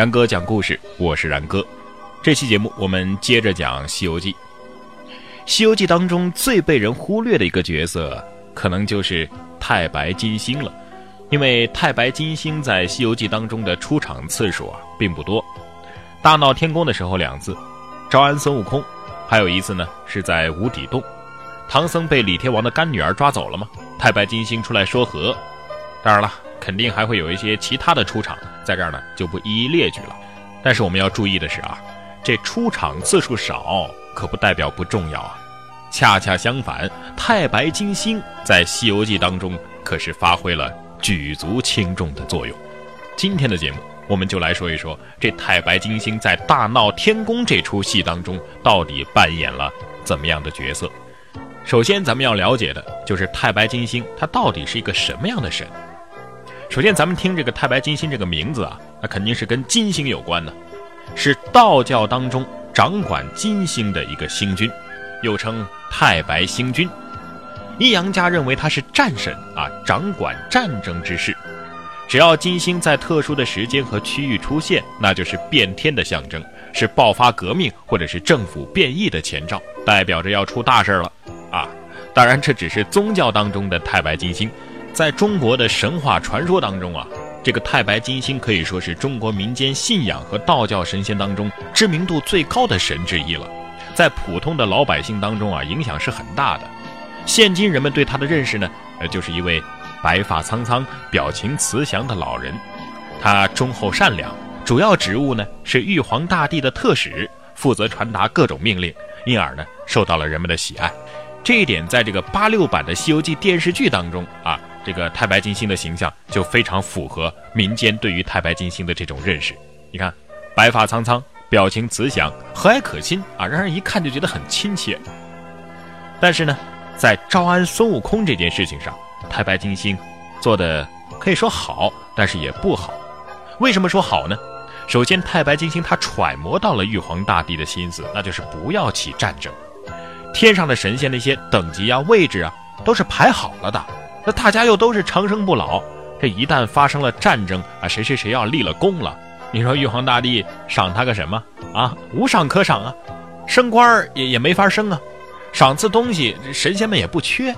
然哥讲故事，我是然哥。这期节目我们接着讲《西游记》。《西游记》当中最被人忽略的一个角色，可能就是太白金星了。因为太白金星在《西游记》当中的出场次数啊并不多，大闹天宫的时候两次，招安孙悟空，还有一次呢是在无底洞，唐僧被李天王的干女儿抓走了吗？太白金星出来说和。当然了，肯定还会有一些其他的出场，在这儿呢就不一一列举了。但是我们要注意的是啊，这出场次数少可不代表不重要啊，恰恰相反，太白金星在《西游记》当中可是发挥了。举足轻重的作用。今天的节目，我们就来说一说这太白金星在大闹天宫这出戏当中到底扮演了怎么样的角色。首先，咱们要了解的就是太白金星它到底是一个什么样的神。首先，咱们听这个太白金星这个名字啊，那肯定是跟金星有关的，是道教当中掌管金星的一个星君，又称太白星君。阴阳家认为他是战神啊，掌管战争之事。只要金星在特殊的时间和区域出现，那就是变天的象征，是爆发革命或者是政府变异的前兆，代表着要出大事了啊！当然，这只是宗教当中的太白金星，在中国的神话传说当中啊，这个太白金星可以说是中国民间信仰和道教神仙当中知名度最高的神之一了，在普通的老百姓当中啊，影响是很大的。现今人们对他的认识呢，呃，就是一位白发苍苍、表情慈祥的老人。他忠厚善良，主要职务呢是玉皇大帝的特使，负责传达各种命令，因而呢受到了人们的喜爱。这一点在这个八六版的《西游记》电视剧当中啊，这个太白金星的形象就非常符合民间对于太白金星的这种认识。你看，白发苍苍，表情慈祥，和蔼可亲啊，让人一看就觉得很亲切。但是呢。在招安孙悟空这件事情上，太白金星做的可以说好，但是也不好。为什么说好呢？首先，太白金星他揣摩到了玉皇大帝的心思，那就是不要起战争。天上的神仙那些等级啊、位置啊，都是排好了的。那大家又都是长生不老，这一旦发生了战争啊，谁谁谁要立了功了，你说玉皇大帝赏他个什么啊？无赏可赏啊，升官也也没法升啊。赏赐东西，神仙们也不缺，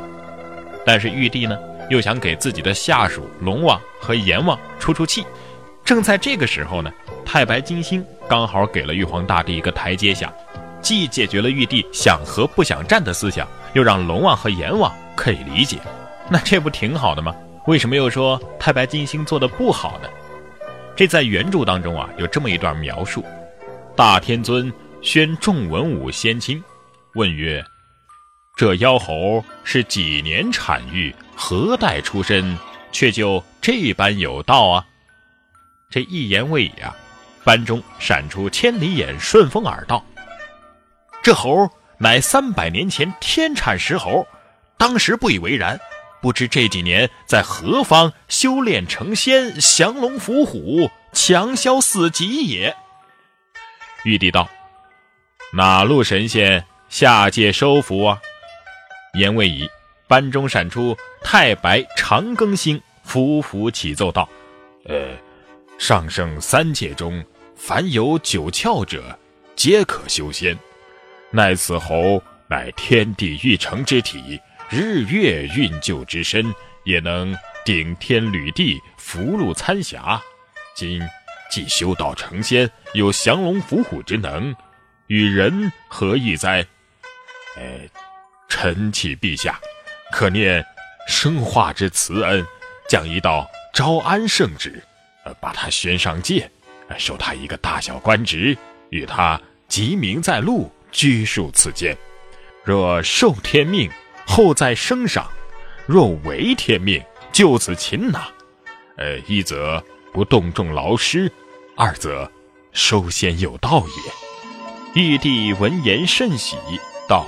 但是玉帝呢，又想给自己的下属龙王和阎王出出气。正在这个时候呢，太白金星刚好给了玉皇大帝一个台阶下，既解决了玉帝想和不想战的思想，又让龙王和阎王可以理解。那这不挺好的吗？为什么又说太白金星做的不好呢？这在原著当中啊，有这么一段描述：大天尊宣众文武先亲，问曰。这妖猴是几年产育，何代出身，却就这般有道啊？这一言未已啊，班中闪出千里眼，顺风耳道：“这猴乃三百年前天产石猴，当时不以为然，不知这几年在何方修炼成仙，降龙伏虎，强销四极也。”玉帝道：“哪路神仙下界收服啊？”言未已，班中闪出太白长庚星，伏伏启奏道：“呃，上圣三界中，凡有九窍者，皆可修仙。乃此猴乃天地欲成之体，日月运就之身，也能顶天履地，福禄参霞。今既修道成仙，有降龙伏虎之能，与人何异哉？呃。”臣启陛下，可念生化之慈恩，降一道招安圣旨，呃，把他宣上界，授他一个大小官职，与他吉名在禄，居庶此间。若受天命，后再升赏；若违天命，就此擒拿。呃，一则不动众劳师，二则收仙有道也。玉帝闻言甚喜，道。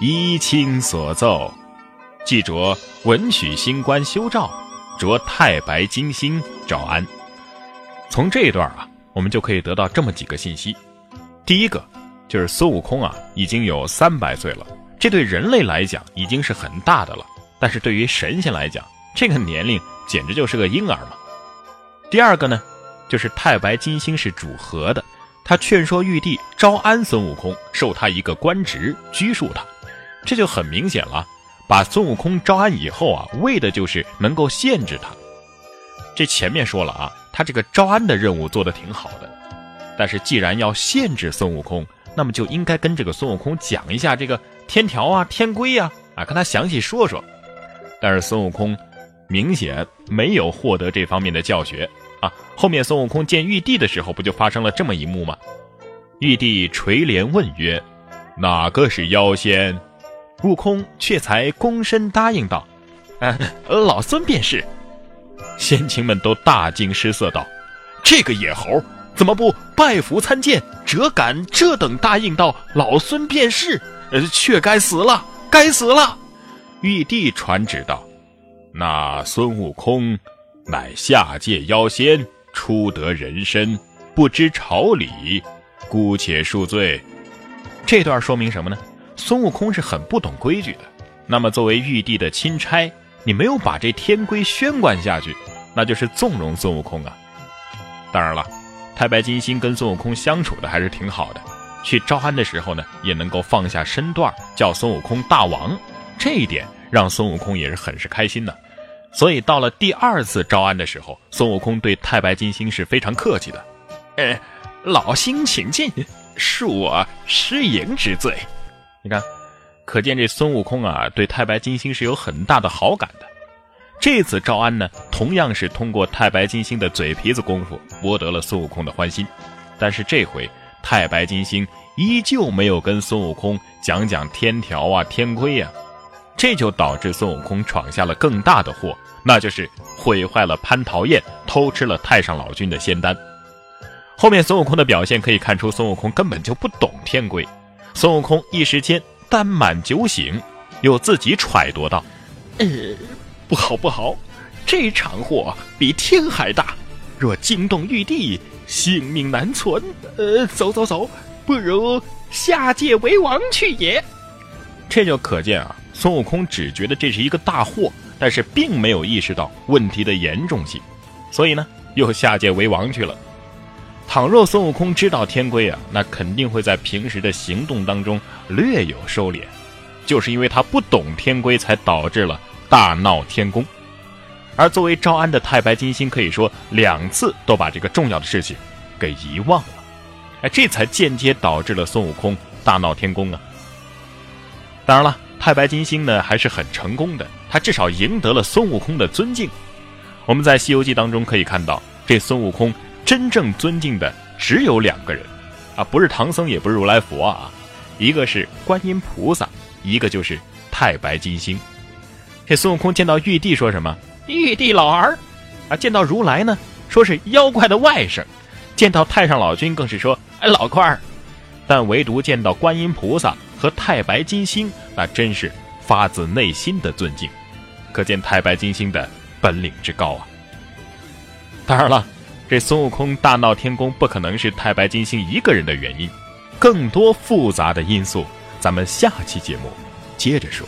依卿所奏，即着文曲星官修诏，着太白金星招安。从这一段啊，我们就可以得到这么几个信息：第一个，就是孙悟空啊，已经有三百岁了，这对人类来讲已经是很大的了；但是对于神仙来讲，这个年龄简直就是个婴儿嘛。第二个呢，就是太白金星是主和的，他劝说玉帝招安孙悟空，授他一个官职，拘束他。这就很明显了，把孙悟空招安以后啊，为的就是能够限制他。这前面说了啊，他这个招安的任务做得挺好的，但是既然要限制孙悟空，那么就应该跟这个孙悟空讲一下这个天条啊、天规呀，啊，跟他详细说说。但是孙悟空明显没有获得这方面的教学啊。后面孙悟空见玉帝的时候，不就发生了这么一幕吗？玉帝垂帘问曰：“哪个是妖仙？”悟空却才躬身答应道：“啊，老孙便是。”仙卿们都大惊失色，道：“这个野猴怎么不拜服参见？折敢这等答应道老孙便是？呃，却该死了，该死了！”玉帝传旨道：“那孙悟空乃下界妖仙，初得人身，不知朝礼，姑且恕罪。”这段说明什么呢？孙悟空是很不懂规矩的。那么，作为玉帝的钦差。你没有把这天规宣贯下去，那就是纵容孙悟空啊！当然了，太白金星跟孙悟空相处的还是挺好的，去招安的时候呢，也能够放下身段叫孙悟空大王，这一点让孙悟空也是很是开心的。所以到了第二次招安的时候，孙悟空对太白金星是非常客气的：“呃，老星请进，恕我失迎之罪。”你看。可见这孙悟空啊，对太白金星是有很大的好感的。这次招安呢，同样是通过太白金星的嘴皮子功夫博得了孙悟空的欢心。但是这回太白金星依旧没有跟孙悟空讲讲天条啊、天规呀，这就导致孙悟空闯下了更大的祸，那就是毁坏了蟠桃宴，偷吃了太上老君的仙丹。后面孙悟空的表现可以看出，孙悟空根本就不懂天规。孙悟空一时间。丹满酒醒，又自己揣度道：“呃，不好不好，这场祸比天还大，若惊动玉帝，性命难存。呃，走走走，不如下界为王去也。”这就可见啊，孙悟空只觉得这是一个大祸，但是并没有意识到问题的严重性，所以呢，又下界为王去了。倘若孙悟空知道天规啊，那肯定会在平时的行动当中略有收敛，就是因为他不懂天规，才导致了大闹天宫。而作为招安的太白金星，可以说两次都把这个重要的事情给遗忘了，哎，这才间接导致了孙悟空大闹天宫啊。当然了，太白金星呢还是很成功的，他至少赢得了孙悟空的尊敬。我们在《西游记》当中可以看到，这孙悟空。真正尊敬的只有两个人，啊，不是唐僧，也不是如来佛啊，一个是观音菩萨，一个就是太白金星。这孙悟空见到玉帝说什么？玉帝老儿，啊，见到如来呢，说是妖怪的外甥，见到太上老君更是说哎老块儿，但唯独见到观音菩萨和太白金星，那真是发自内心的尊敬，可见太白金星的本领之高啊。当然了。这孙悟空大闹天宫不可能是太白金星一个人的原因，更多复杂的因素，咱们下期节目接着说。